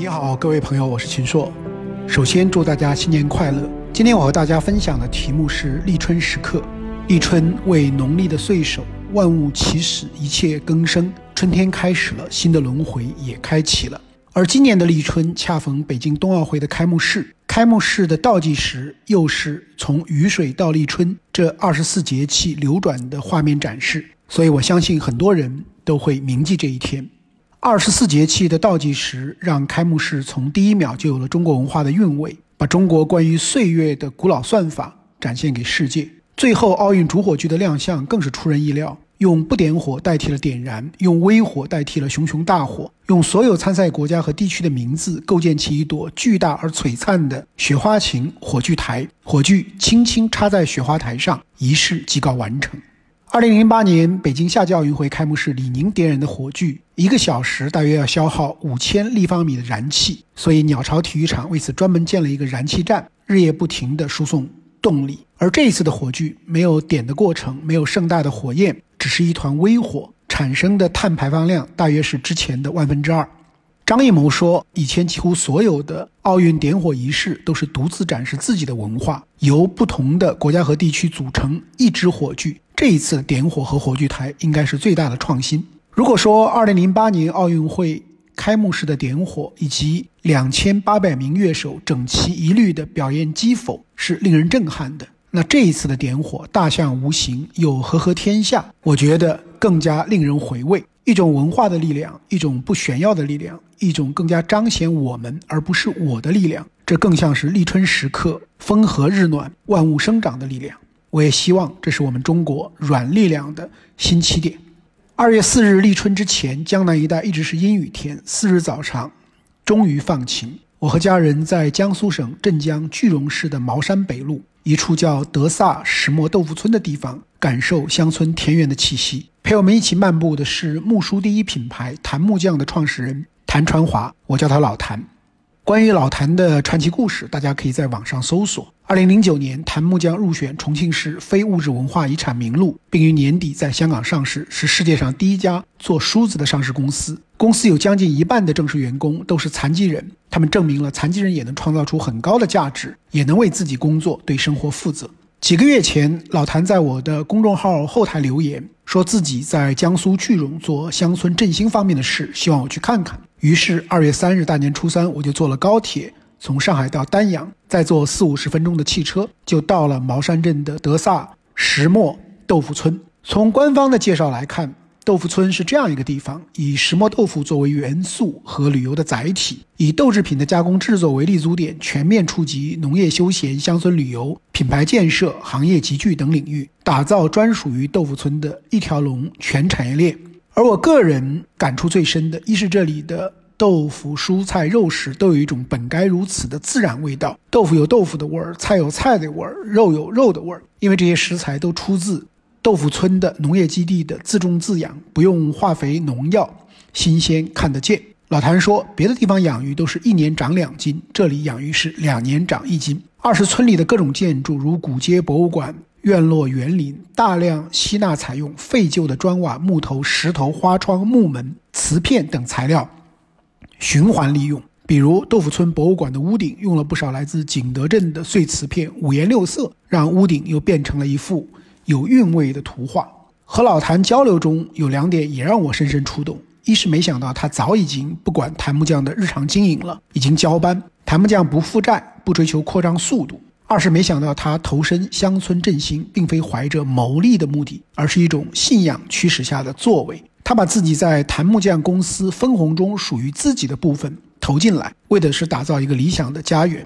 你好，各位朋友，我是秦朔。首先祝大家新年快乐。今天我和大家分享的题目是立春时刻。立春为农历的岁首，万物起始，一切更生，春天开始了，新的轮回也开启了。而今年的立春恰逢北京冬奥会的开幕式，开幕式的倒计时又是从雨水到立春这二十四节气流转的画面展示，所以我相信很多人都会铭记这一天。二十四节气的倒计时，让开幕式从第一秒就有了中国文化的韵味，把中国关于岁月的古老算法展现给世界。最后，奥运主火炬的亮相更是出人意料，用不点火代替了点燃，用微火代替了熊熊大火，用所有参赛国家和地区的名字构建起一朵巨大而璀璨的雪花形火炬台，火炬轻轻插在雪花台上，仪式即告完成。二零零八年北京夏季奥运会开幕式，李宁点燃的火炬，一个小时大约要消耗五千立方米的燃气，所以鸟巢体育场为此专门建了一个燃气站，日夜不停地输送动力。而这一次的火炬没有点的过程，没有盛大的火焰，只是一团微火，产生的碳排放量大约是之前的万分之二。张艺谋说，以前几乎所有的奥运点火仪式都是独自展示自己的文化，由不同的国家和地区组成一支火炬。这一次的点火和火炬台应该是最大的创新。如果说2008年奥运会开幕式的点火以及2800名乐手整齐一律的表演击否是令人震撼的，那这一次的点火大象无形又和合天下，我觉得更加令人回味。一种文化的力量，一种不炫耀的力量，一种更加彰显我们而不是我的力量，这更像是立春时刻风和日暖、万物生长的力量。我也希望这是我们中国软力量的新起点。二月四日立春之前，江南一带一直是阴雨天。四日早上，终于放晴。我和家人在江苏省镇江句容市的茅山北路一处叫德萨石磨豆腐村的地方，感受乡村田园的气息。陪我们一起漫步的是木梳第一品牌檀木匠的创始人谭传华，我叫他老谭。关于老谭的传奇故事，大家可以在网上搜索。二零零九年，檀木匠入选重庆市非物质文化遗产名录，并于年底在香港上市，是世界上第一家做梳子的上市公司。公司有将近一半的正式员工都是残疾人，他们证明了残疾人也能创造出很高的价值，也能为自己工作、对生活负责。几个月前，老谭在我的公众号后台留言，说自己在江苏句容做乡村振兴方面的事，希望我去看看。于是二月三日大年初三，我就坐了高铁，从上海到丹阳，再坐四五十分钟的汽车，就到了茅山镇的德萨石磨豆腐村。从官方的介绍来看。豆腐村是这样一个地方，以石磨豆腐作为元素和旅游的载体，以豆制品的加工制作为立足点，全面触及农业休闲、乡村旅游、品牌建设、行业集聚等领域，打造专属于豆腐村的一条龙全产业链。而我个人感触最深的，一是这里的豆腐、蔬菜、肉食都有一种本该如此的自然味道，豆腐有豆腐的味儿，菜有菜的味儿，肉有肉的味儿，因为这些食材都出自。豆腐村的农业基地的自种自养，不用化肥农药，新鲜看得见。老谭说，别的地方养鱼都是一年长两斤，这里养鱼是两年长一斤。二是村里的各种建筑，如古街博物馆、院落园林，大量吸纳采用废旧的砖瓦、木头、石头、花窗、木门、瓷片等材料，循环利用。比如豆腐村博物馆的屋顶用了不少来自景德镇的碎瓷片，五颜六色，让屋顶又变成了一幅。有韵味的图画。和老谭交流中有两点也让我深深触动：一是没想到他早已经不管檀木匠的日常经营了，已经交班。檀木匠不负债，不追求扩张速度；二是没想到他投身乡村振兴，并非怀着牟利的目的，而是一种信仰驱使下的作为。他把自己在檀木匠公司分红中属于自己的部分投进来，为的是打造一个理想的家园。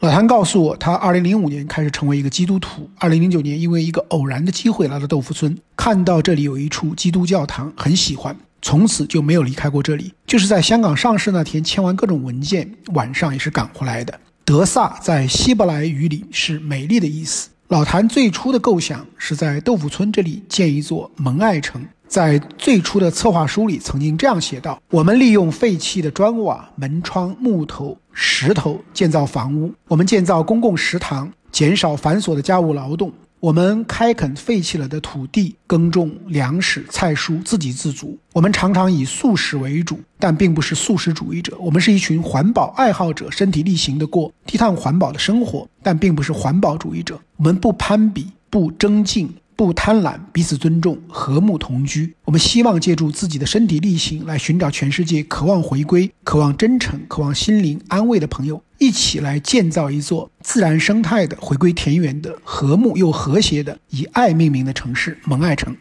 老谭告诉我，他2005年开始成为一个基督徒。2009年，因为一个偶然的机会来到豆腐村，看到这里有一处基督教堂，很喜欢，从此就没有离开过这里。就是在香港上市那天签完各种文件，晚上也是赶回来的。德萨在希伯来语里是美丽的意思。老谭最初的构想是在豆腐村这里建一座蒙爱城。在最初的策划书里，曾经这样写道：“我们利用废弃的砖瓦、门窗、木头、石头建造房屋，我们建造公共食堂，减少繁琐的家务劳动。我们开垦废弃了的土地，耕种粮食、菜蔬，自给自足。我们常常以素食为主，但并不是素食主义者。我们是一群环保爱好者，身体力行地过低碳环保的生活，但并不是环保主义者。我们不攀比，不争竞。不贪婪，彼此尊重，和睦同居。我们希望借助自己的身体力行，来寻找全世界渴望回归、渴望真诚、渴望心灵安慰的朋友，一起来建造一座自然生态的、回归田园的、和睦又和谐的、以爱命名的城市——蒙爱城。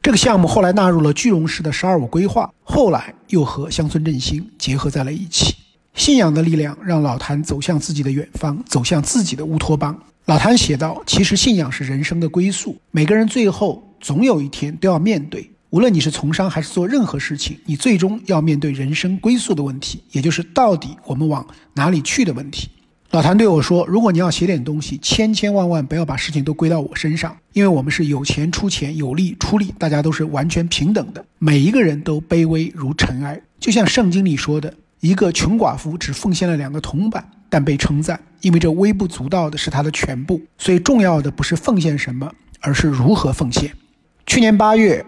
这个项目后来纳入了句容市的“十二五”规划，后来又和乡村振兴结合在了一起。信仰的力量让老谭走向自己的远方，走向自己的乌托邦。老谭写道：“其实信仰是人生的归宿，每个人最后总有一天都要面对。无论你是从商还是做任何事情，你最终要面对人生归宿的问题，也就是到底我们往哪里去的问题。”老谭对我说：“如果你要写点东西，千千万万不要把事情都归到我身上，因为我们是有钱出钱，有力出力，大家都是完全平等的，每一个人都卑微如尘埃，就像圣经里说的，一个穷寡妇只奉献了两个铜板。”但被称赞，因为这微不足道的是他的全部。所以重要的不是奉献什么，而是如何奉献。去年八月，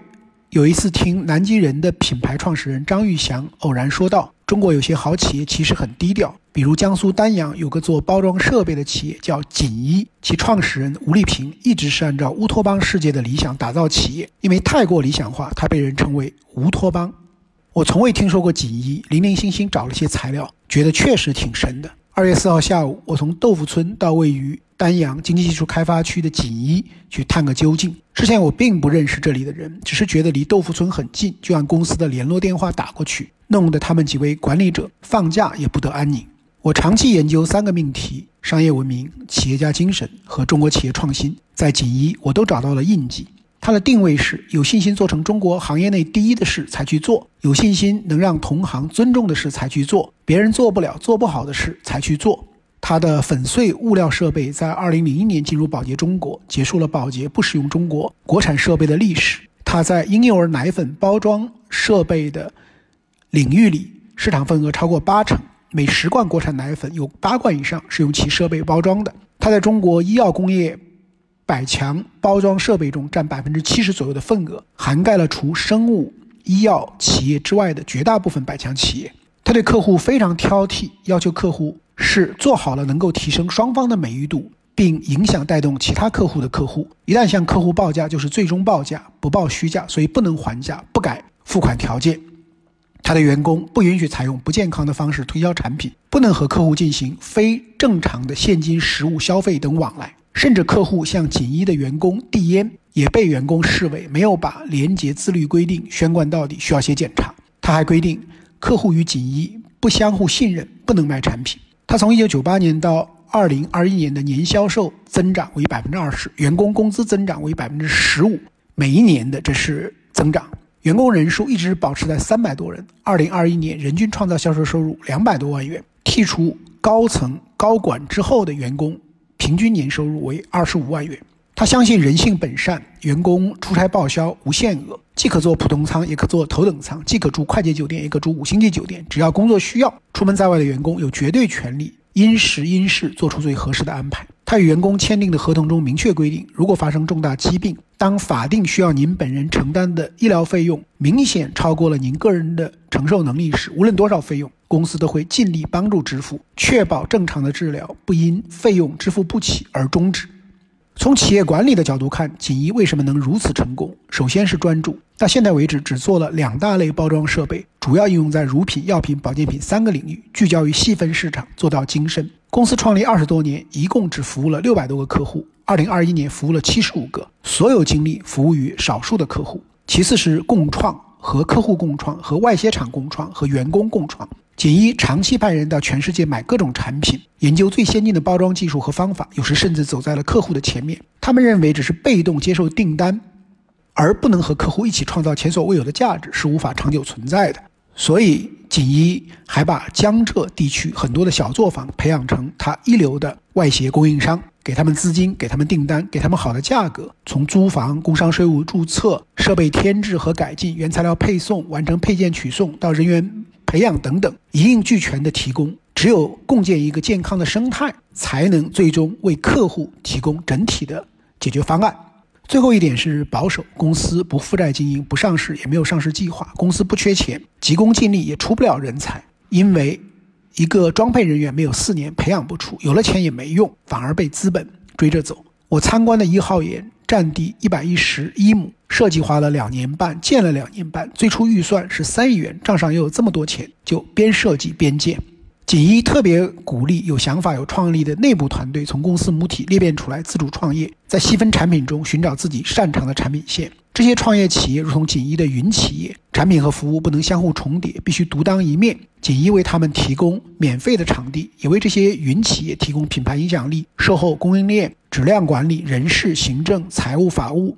有一次听南极人的品牌创始人张玉祥偶然说道：“中国有些好企业其实很低调，比如江苏丹阳有个做包装设备的企业叫锦衣，其创始人吴丽萍一直是按照乌托邦世界的理想打造企业，因为太过理想化，他被人称为乌托邦。我从未听说过锦衣，零零星星找了些材料，觉得确实挺神的。”二月四号下午，我从豆腐村到位于丹阳经济技术开发区的锦衣去探个究竟。之前我并不认识这里的人，只是觉得离豆腐村很近，就按公司的联络电话打过去，弄得他们几位管理者放假也不得安宁。我长期研究三个命题：商业文明、企业家精神和中国企业创新，在锦衣我都找到了印记。它的定位是有信心做成中国行业内第一的事才去做，有信心能让同行尊重的事才去做，别人做不了、做不好的事才去做。它的粉碎物料设备在2001年进入宝洁中国，结束了宝洁不使用中国国产设备的历史。它在婴幼儿奶粉包装设备的领域里市场份额超过八成，每十罐国产奶粉有八罐以上是用其设备包装的。它在中国医药工业。百强包装设备中占百分之七十左右的份额，涵盖了除生物医药企业之外的绝大部分百强企业。他对客户非常挑剔，要求客户是做好了能够提升双方的美誉度，并影响带动其他客户的客户。一旦向客户报价，就是最终报价，不报虚价，所以不能还价，不改付款条件。他的员工不允许采用不健康的方式推销产品，不能和客户进行非正常的现金、实物消费等往来。甚至客户向锦衣的员工递烟，也被员工视为没有把廉洁自律规定宣贯到底，需要写检查。他还规定，客户与锦衣不相互信任，不能卖产品。他从1998年到2021年的年销售增长为百分之二十，员工工资增长为百分之十五，每一年的这是增长。员工人数一直保持在三百多人。2021年人均创造销售收入两百多万元，剔除高层高管之后的员工。平均年收入为二十五万元。他相信人性本善，员工出差报销无限额，既可坐普通舱，也可坐头等舱，既可住快捷酒店，也可住五星级酒店。只要工作需要，出门在外的员工有绝对权利因时因事做出最合适的安排。他与员工签订的合同中明确规定，如果发生重大疾病，当法定需要您本人承担的医疗费用明显超过了您个人的承受能力时，无论多少费用。公司都会尽力帮助支付，确保正常的治疗不因费用支付不起而终止。从企业管理的角度看，锦衣为什么能如此成功？首先是专注，到现在为止只做了两大类包装设备，主要应用在乳品、药品、保健品三个领域，聚焦于细分市场，做到精深。公司创立二十多年，一共只服务了六百多个客户，二零二一年服务了七十五个，所有精力服务于少数的客户。其次是共创，和客户共创，和外协厂共创，和员工共创。锦衣长期派人到全世界买各种产品，研究最先进的包装技术和方法，有时甚至走在了客户的前面。他们认为，只是被动接受订单，而不能和客户一起创造前所未有的价值，是无法长久存在的。所以，锦衣还把江浙地区很多的小作坊培养成他一流的外协供应商，给他们资金，给他们订单，给他们好的价格。从租房、工商税务注册、设备添置和改进、原材料配送、完成配件取送到人员。培养等等一应俱全的提供，只有共建一个健康的生态，才能最终为客户提供整体的解决方案。最后一点是保守，公司不负债经营，不上市，也没有上市计划。公司不缺钱，急功近利也出不了人才，因为一个装配人员没有四年培养不出，有了钱也没用，反而被资本追着走。我参观的一号岩占地一百一十一亩，设计花了两年半，建了两年半，最初预算是三亿元，账上又有这么多钱，就边设计边建。锦衣特别鼓励有想法、有创意的内部团队从公司母体裂变出来，自主创业，在细分产品中寻找自己擅长的产品线。这些创业企业如同锦衣的云企业，产品和服务不能相互重叠，必须独当一面。锦衣为他们提供免费的场地，也为这些云企业提供品牌影响力、售后、供应链、质量管理、人事、行政、财务、法务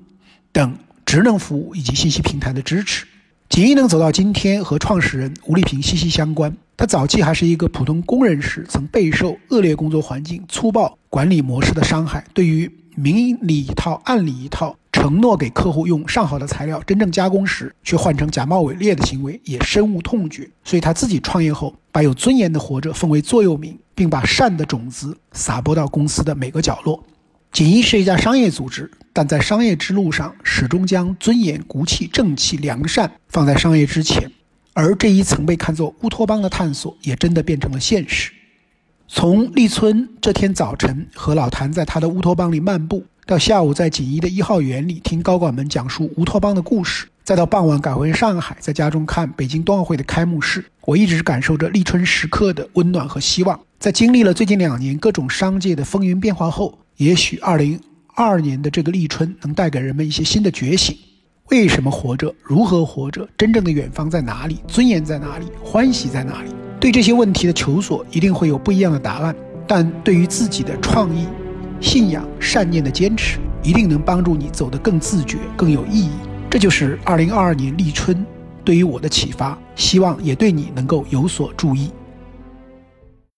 等职能服务以及信息平台的支持。锦衣能走到今天，和创始人吴丽萍息息相关。他早期还是一个普通工人时，曾备受恶劣工作环境、粗暴管理模式的伤害。对于明里一套、暗里一套，承诺给客户用上好的材料，真正加工时却换成假冒伪劣的行为，也深恶痛绝。所以他自己创业后，把有尊严的活着奉为座右铭，并把善的种子撒播到公司的每个角落。锦衣是一家商业组织，但在商业之路上，始终将尊严、骨气、正气、良善放在商业之前。而这一曾被看作乌托邦的探索，也真的变成了现实。从立春这天早晨和老谭在他的乌托邦里漫步，到下午在锦衣的一号园里听高管们讲述乌托邦的故事，再到傍晚赶回上海，在家中看北京冬奥会的开幕式，我一直感受着立春时刻的温暖和希望。在经历了最近两年各种商界的风云变化后，也许二零二二年的这个立春能带给人们一些新的觉醒。为什么活着？如何活着？真正的远方在哪里？尊严在哪里？欢喜在哪里？对这些问题的求索，一定会有不一样的答案。但对于自己的创意、信仰、善念的坚持，一定能帮助你走得更自觉、更有意义。这就是二零二二年立春对于我的启发，希望也对你能够有所注意。